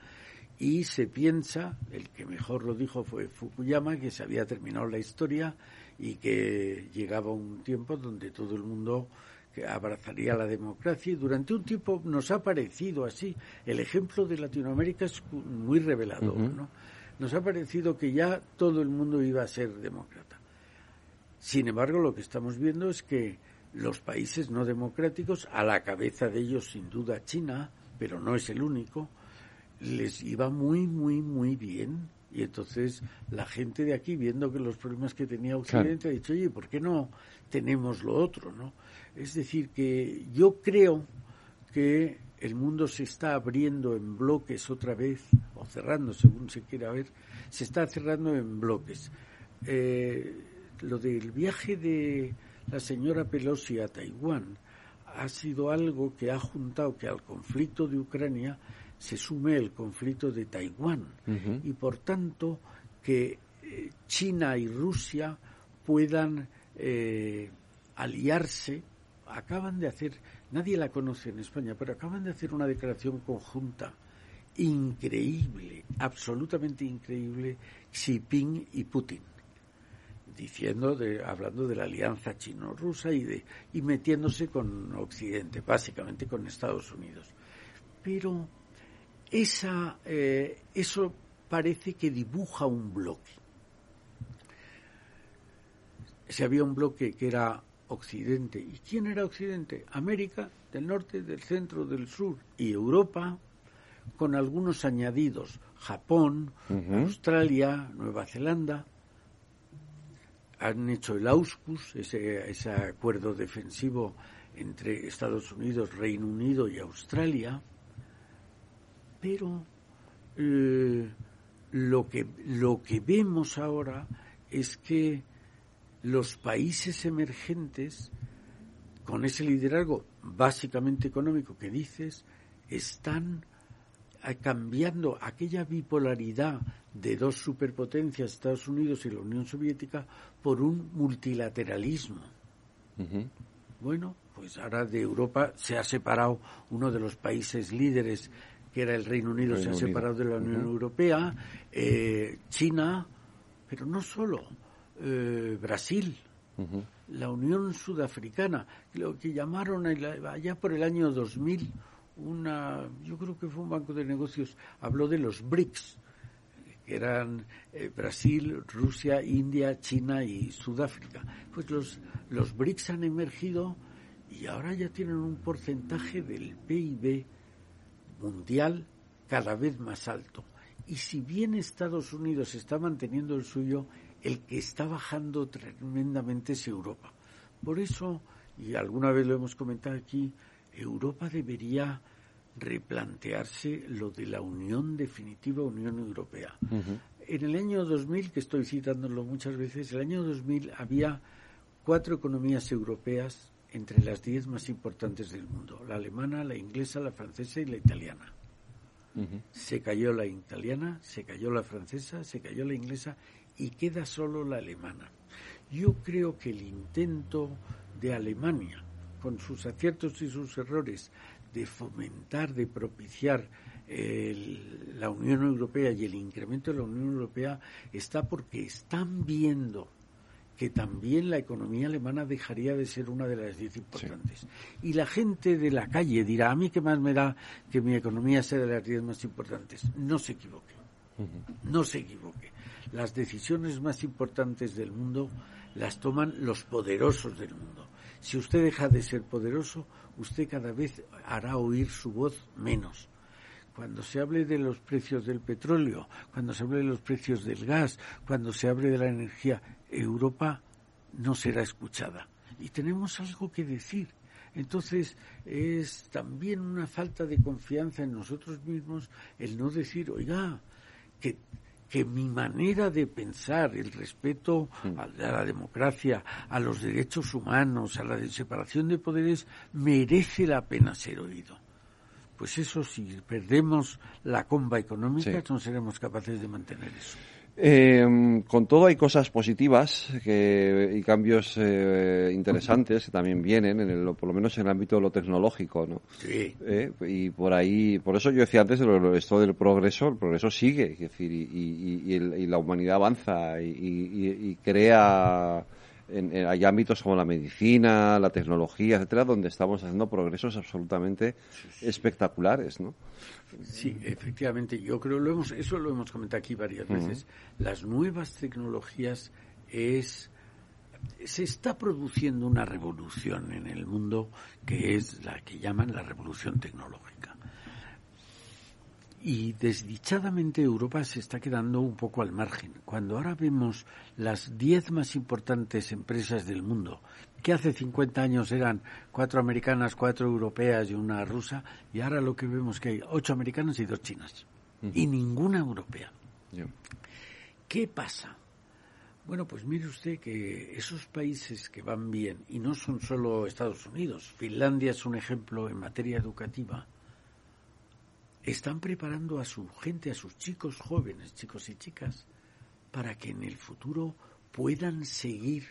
y se piensa, el que mejor lo dijo fue Fukuyama, que se había terminado la historia y que llegaba un tiempo donde todo el mundo abrazaría la democracia y durante un tiempo nos ha parecido así. El ejemplo de Latinoamérica es muy revelador, ¿no? Nos ha parecido que ya todo el mundo iba a ser demócrata. Sin embargo, lo que estamos viendo es que los países no democráticos, a la cabeza de ellos sin duda China, pero no es el único, les iba muy, muy, muy bien. Y entonces la gente de aquí, viendo que los problemas que tenía Occidente, ha dicho, oye, ¿por qué no tenemos lo otro? ¿no? Es decir, que yo creo que el mundo se está abriendo en bloques otra vez, o cerrando, según se quiera ver, se está cerrando en bloques. Eh, lo del viaje de la señora Pelosi a Taiwán ha sido algo que ha juntado que al conflicto de Ucrania se sume el conflicto de Taiwán y por tanto que eh, China y Rusia puedan eh, aliarse acaban de hacer nadie la conoce en España pero acaban de hacer una declaración conjunta increíble absolutamente increíble Xi Jinping y Putin diciendo hablando de la alianza chino-rusa y de y metiéndose con Occidente, básicamente con Estados Unidos. Pero esa eh, eso parece que dibuja un bloque. Si había un bloque que era Occidente. ¿Y quién era Occidente? América del Norte, del Centro, del Sur y Europa, con algunos añadidos. Japón, Australia, Nueva Zelanda han hecho el AUSCUS, ese, ese acuerdo defensivo entre Estados Unidos, Reino Unido y Australia, pero eh, lo, que, lo que vemos ahora es que los países emergentes, con ese liderazgo básicamente económico que dices, están cambiando aquella bipolaridad de dos superpotencias, Estados Unidos y la Unión Soviética, por un multilateralismo. Bueno, pues ahora de Europa se ha separado uno de los países líderes, que era el Reino Unido, se ha separado de la Unión Europea, eh, China, pero no solo, eh, Brasil, la Unión Sudafricana, lo que llamaron allá por el año 2000 una, yo creo que fue un banco de negocios, habló de los BRICS, que eran eh, Brasil, Rusia, India, China y Sudáfrica. Pues los, los BRICS han emergido y ahora ya tienen un porcentaje del PIB mundial cada vez más alto. Y si bien Estados Unidos está manteniendo el suyo, el que está bajando tremendamente es Europa. Por eso, y alguna vez lo hemos comentado aquí, Europa debería replantearse lo de la unión definitiva Unión Europea. En el año 2000, que estoy citándolo muchas veces, el año 2000 había cuatro economías europeas entre las diez más importantes del mundo, la alemana, la inglesa, la francesa y la italiana. Se cayó la italiana, se cayó la francesa, se cayó la inglesa y queda solo la alemana. Yo creo que el intento de Alemania con sus aciertos y sus errores, de fomentar, de propiciar la Unión Europea y el incremento de la Unión Europea está porque están viendo que también la economía alemana dejaría de ser una de las diez importantes. Y la gente de la calle dirá, a mí qué más me da que mi economía sea de las diez más importantes. No se equivoque, no se equivoque. Las decisiones más importantes del mundo las toman los poderosos del mundo. Si usted deja de ser poderoso, usted cada vez hará oír su voz menos. Cuando se hable de los precios del petróleo, cuando se hable de los precios del gas, cuando se hable de la energía, Europa no será escuchada. Y tenemos algo que decir. Entonces, es también una falta de confianza en nosotros mismos el no decir, oiga, que, que mi manera de pensar, el respeto a, la democracia, a los derechos humanos, a la separación de poderes, merece la pena ser oído. Pues eso, si perdemos la comba económica, no seremos capaces de mantener eso. Eh, con todo hay cosas positivas que, y cambios eh, interesantes que también vienen, en el, por lo menos en el ámbito de lo tecnológico, ¿no? Sí. Eh, y por ahí, por eso yo decía antes de lo, esto del progreso, el progreso sigue, es decir, y, y, y la humanidad avanza y, crea en, hay ámbitos como la medicina, la tecnología, etcétera, donde estamos haciendo progresos absolutamente espectaculares, ¿no? Sí, efectivamente, yo creo lo hemos, eso lo hemos comentado aquí varias veces. Las nuevas tecnologías es se está produciendo una revolución en el mundo que es la que llaman la revolución tecnológica. Y desdichadamente Europa se está quedando un poco al margen. Cuando ahora vemos las diez más importantes empresas del mundo, que hace 50 años eran cuatro americanas, cuatro europeas y una rusa, y ahora lo que vemos es que hay ocho americanas y dos chinas, y ninguna europea. ¿Qué pasa? Bueno, pues mire usted que esos países que van bien, y no son solo Estados Unidos, Finlandia es un ejemplo en materia educativa, están preparando a su gente, a sus chicos jóvenes, chicos y chicas, para que en el futuro puedan seguir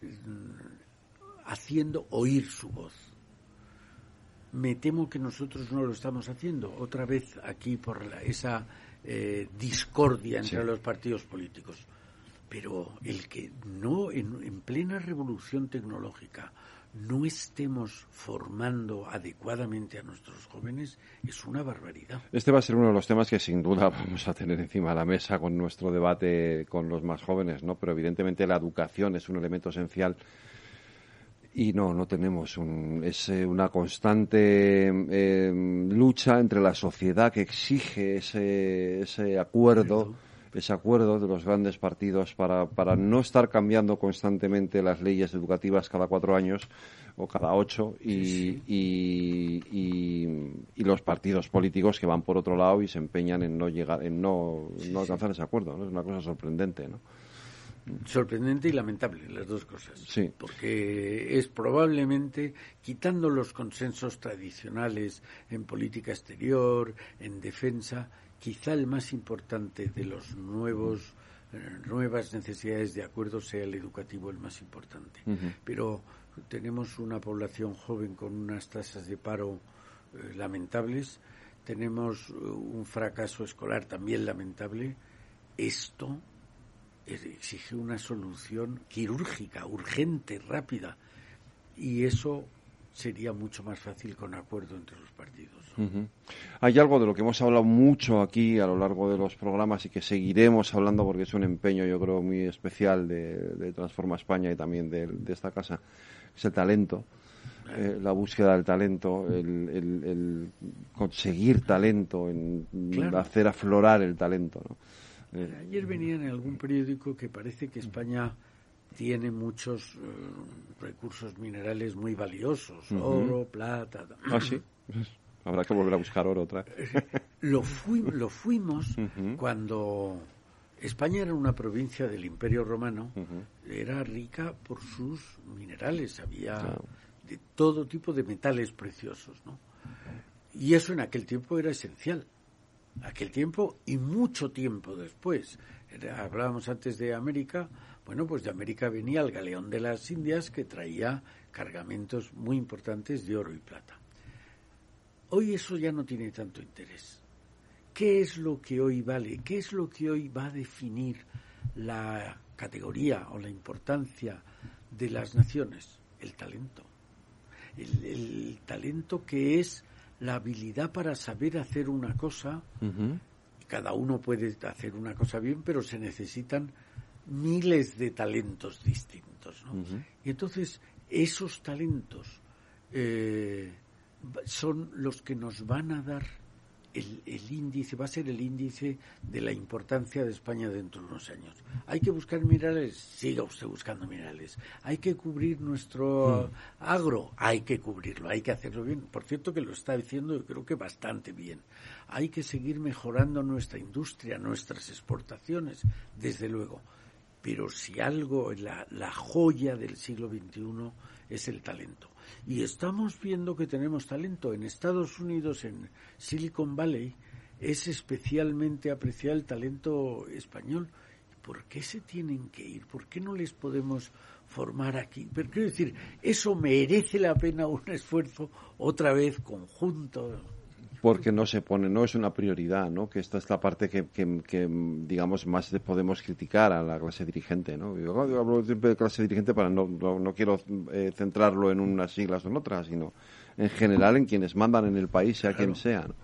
mm, haciendo oír su voz. Me temo que nosotros no lo estamos haciendo, otra vez aquí por esa eh, discordia entre los partidos políticos. Pero el que no, en plena revolución tecnológica, no estemos formando adecuadamente a nuestros jóvenes es una barbaridad. Este va a ser uno de los temas que sin duda vamos a tener encima de la mesa con nuestro debate con los más jóvenes, ¿no? Pero evidentemente la educación es un elemento esencial y no, no tenemos. Un, es eh, una constante em, lucha entre la sociedad que exige ese, ese acuerdo ese acuerdo de los grandes partidos para, para no estar cambiando constantemente las leyes educativas cada cuatro años o cada ocho y, y, y, los partidos políticos que van por otro lado y se empeñan en no llegar en no, no alcanzar ese acuerdo ¿no? es una cosa sorprendente ¿no? sorprendente y lamentable las dos cosas sí. porque es probablemente quitando los consensos tradicionales en política exterior en defensa quizá el más importante de los nuevos eh, nuevas necesidades de acuerdo sea el educativo el más importante. Pero tenemos una población joven con unas tasas de paro eh, lamentables, tenemos eh, un fracaso escolar también lamentable. Esto exige una solución quirúrgica, urgente, rápida. Y eso sería mucho más fácil con acuerdo entre los partidos. Hay algo de lo que hemos hablado mucho aquí a lo largo de los programas y que seguiremos hablando porque es un empeño, yo creo, muy especial de, Transforma España y también de, esta casa, es el talento. Eh, la búsqueda del talento, el, conseguir talento, en hacer aflorar el talento. Eh, Ayer venía en algún periódico que parece que España tiene muchos eh, recursos minerales muy valiosos, oro, plata. Ah, sí. [laughs] Habrá que volver a buscar oro otra [laughs] Lo, lo fuimos cuando España era una provincia del Imperio Romano, era rica por sus minerales, había de todo tipo de metales preciosos, ¿no? Y eso en aquel tiempo era esencial. Aquel tiempo y mucho tiempo después. hablábamos antes de América, bueno, pues de América venía el galeón de las Indias que traía cargamentos muy importantes de oro y plata. Hoy eso ya no tiene tanto interés. ¿Qué es lo que hoy vale? ¿Qué es lo que hoy va a definir la categoría o la importancia de las naciones? El talento. El, talento que es la habilidad para saber hacer una cosa. Cada uno puede hacer una cosa bien, pero se necesitan miles de talentos distintos. ¿no? Y entonces esos talentos eh, son los que nos van a dar el, índice, va a ser el índice de la importancia de España dentro de unos años. Hay que buscar minerales, siga usted buscando minerales. Hay que cubrir nuestro mm. agro, hay que cubrirlo, hay que hacerlo bien. Por cierto que lo está diciendo yo creo que bastante bien. Hay que seguir mejorando nuestra industria, nuestras exportaciones, desde luego. Pero si algo, la, la joya del siglo XXI es el talento y estamos viendo que tenemos talento. En Estados Unidos, en Silicon Valley, es especialmente apreciado el talento español. ¿Por qué se tienen que ir? ¿Por qué no les podemos formar aquí? Pero quiero decir, eso merece la pena un esfuerzo otra vez conjunto porque no se pone, no es una prioridad, ¿no? Que esta es la parte que, que, digamos, más podemos criticar a la clase dirigente, ¿no? Yo hablo siempre de clase dirigente para no, no, quiero eh, centrarlo en unas siglas o en otras, sino en general en quienes mandan en el país, sea quien sea, ¿no?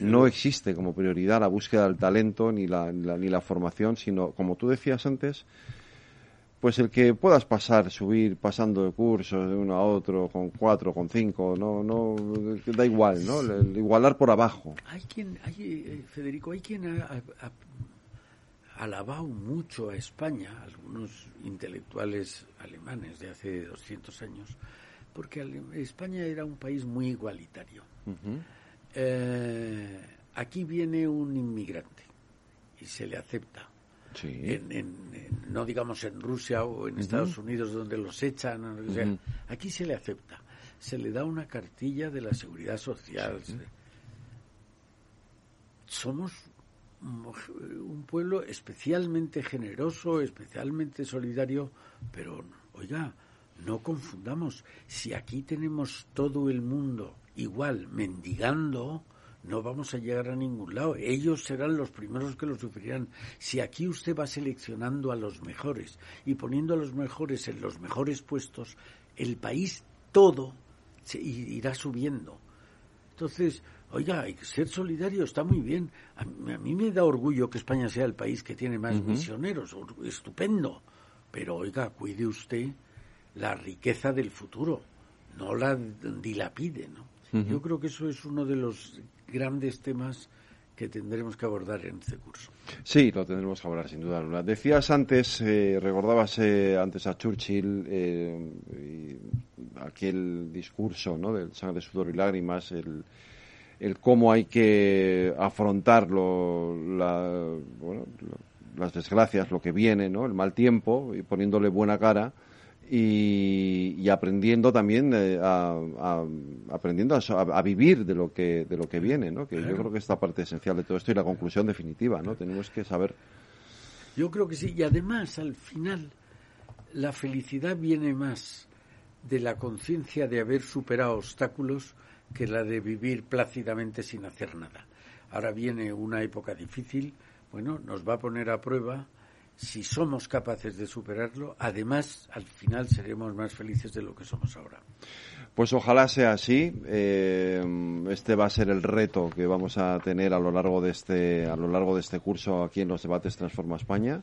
no existe como prioridad la búsqueda del talento ni la, ni la formación, sino, como tú decías antes, pues el que puedas pasar, subir, pasando de cursos de uno a otro, con cuatro, con cinco, no, no, da igual, ¿no? igualar por abajo. Hay quien, hay, eh, Federico, hay quien ha, alabado mucho a España, algunos intelectuales alemanes de hace 200 años, porque España era un país muy igualitario. Eh, aquí viene un inmigrante y se le acepta en, no digamos en Rusia o en Estados Unidos donde los echan, aquí se le acepta, se le da una cartilla de la seguridad social. Somos un pueblo especialmente generoso, especialmente solidario, pero oiga, no confundamos, si aquí tenemos todo el mundo igual mendigando, no vamos a llegar a ningún lado. Ellos serán los primeros que lo sufrirán. Si aquí usted va seleccionando a los mejores y poniendo a los mejores en los mejores puestos, el país todo se irá subiendo. Entonces, oiga, hay que ser solidario, está muy bien. A, mí me da orgullo que España sea el país que tiene más misioneros, estupendo. Pero, oiga, cuide usted la riqueza del futuro, no la dilapide, ¿no? Yo creo que eso es uno de los grandes temas que tendremos que abordar en este curso. Sí, lo tendremos que abordar sin duda. Decías antes, eh, recordabas eh, antes a Churchill eh, aquel discurso ¿no? del sangre, sudor y lágrimas, el, cómo hay que afrontar la, bueno, las desgracias, lo que viene, ¿no? el mal tiempo, y poniéndole buena cara y, aprendiendo también eh, a, aprendiendo a, vivir de lo que de lo que viene no que yo creo que es la parte esencial de todo esto y la conclusión definitiva no tenemos que saber. Yo creo que sí. Y además al final la felicidad viene más de la conciencia de haber superado obstáculos que la de vivir plácidamente sin hacer nada. Ahora viene una época difícil. Bueno nos va a poner a prueba si somos capaces de superarlo, además al final seremos más felices de lo que somos ahora. Pues ojalá sea así. Eh, este va a ser el reto que vamos a tener a lo largo de este a lo largo de este curso aquí en los debates Transforma España.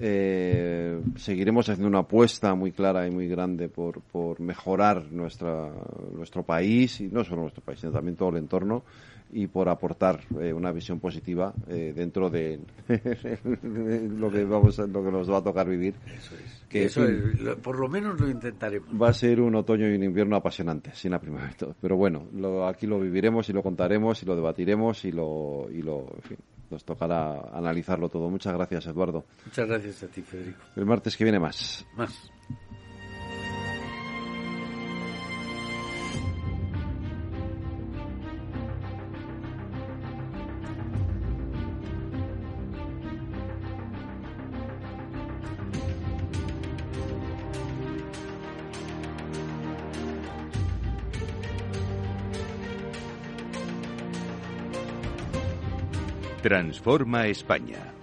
Eh, seguiremos haciendo una apuesta muy clara y muy grande por, por mejorar nuestra, nuestro país y no solo nuestro país, sino también todo el entorno y por aportar eh, una visión positiva eh, dentro de [laughs] lo que vamos lo que nos va a tocar vivir que Eso por lo menos lo intentaremos. va a ser un otoño y un invierno apasionante sin la primavera pero bueno lo, aquí lo viviremos y lo contaremos y lo debatiremos y lo y lo en fin, nos tocará analizarlo todo. Muchas gracias Eduardo. Muchas gracias a ti Federico. El martes que viene más. Más Transforma España.